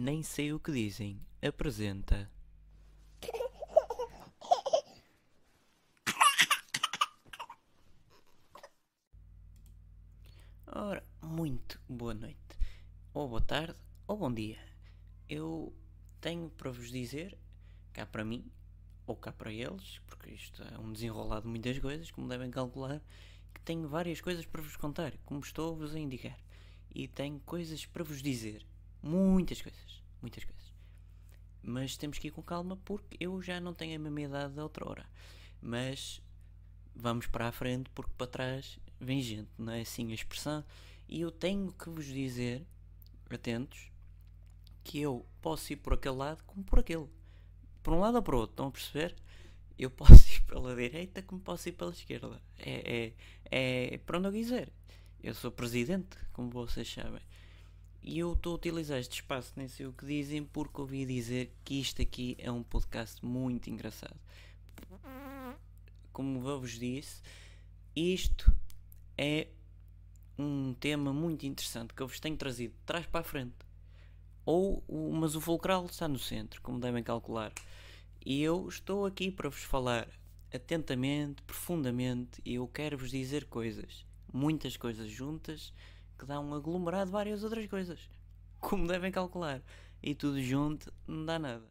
Nem sei o que dizem. Apresenta. Ora, muito boa noite. Ou boa tarde, ou bom dia. Eu tenho para vos dizer, cá para mim, ou cá para eles, porque isto é um desenrolado de muitas coisas, como devem calcular, que tenho várias coisas para vos contar, como estou-vos a indicar. E tenho coisas para vos dizer. Muitas coisas. Muitas coisas. Mas temos que ir com calma porque eu já não tenho a mesma idade da outra hora. Mas vamos para a frente porque para trás vem gente, não é assim a expressão? E eu tenho que vos dizer, atentos, que eu posso ir por aquele lado como por aquele. Por um lado ou por outro, estão a perceber? Eu posso ir pela direita como posso ir pela esquerda. É, é, é para onde eu quiser. Eu sou presidente, como vocês sabem. E eu estou a utilizar este espaço, nem sei o que dizem, porque ouvi dizer que isto aqui é um podcast muito engraçado. Como vos disse, isto é um tema muito interessante que eu vos tenho trazido de trás para a frente. Ou, mas o fulcral está no centro, como devem calcular. E eu estou aqui para vos falar atentamente, profundamente, e eu quero vos dizer coisas, muitas coisas juntas, que dá um aglomerado de várias outras coisas. Como devem calcular. E tudo junto não dá nada.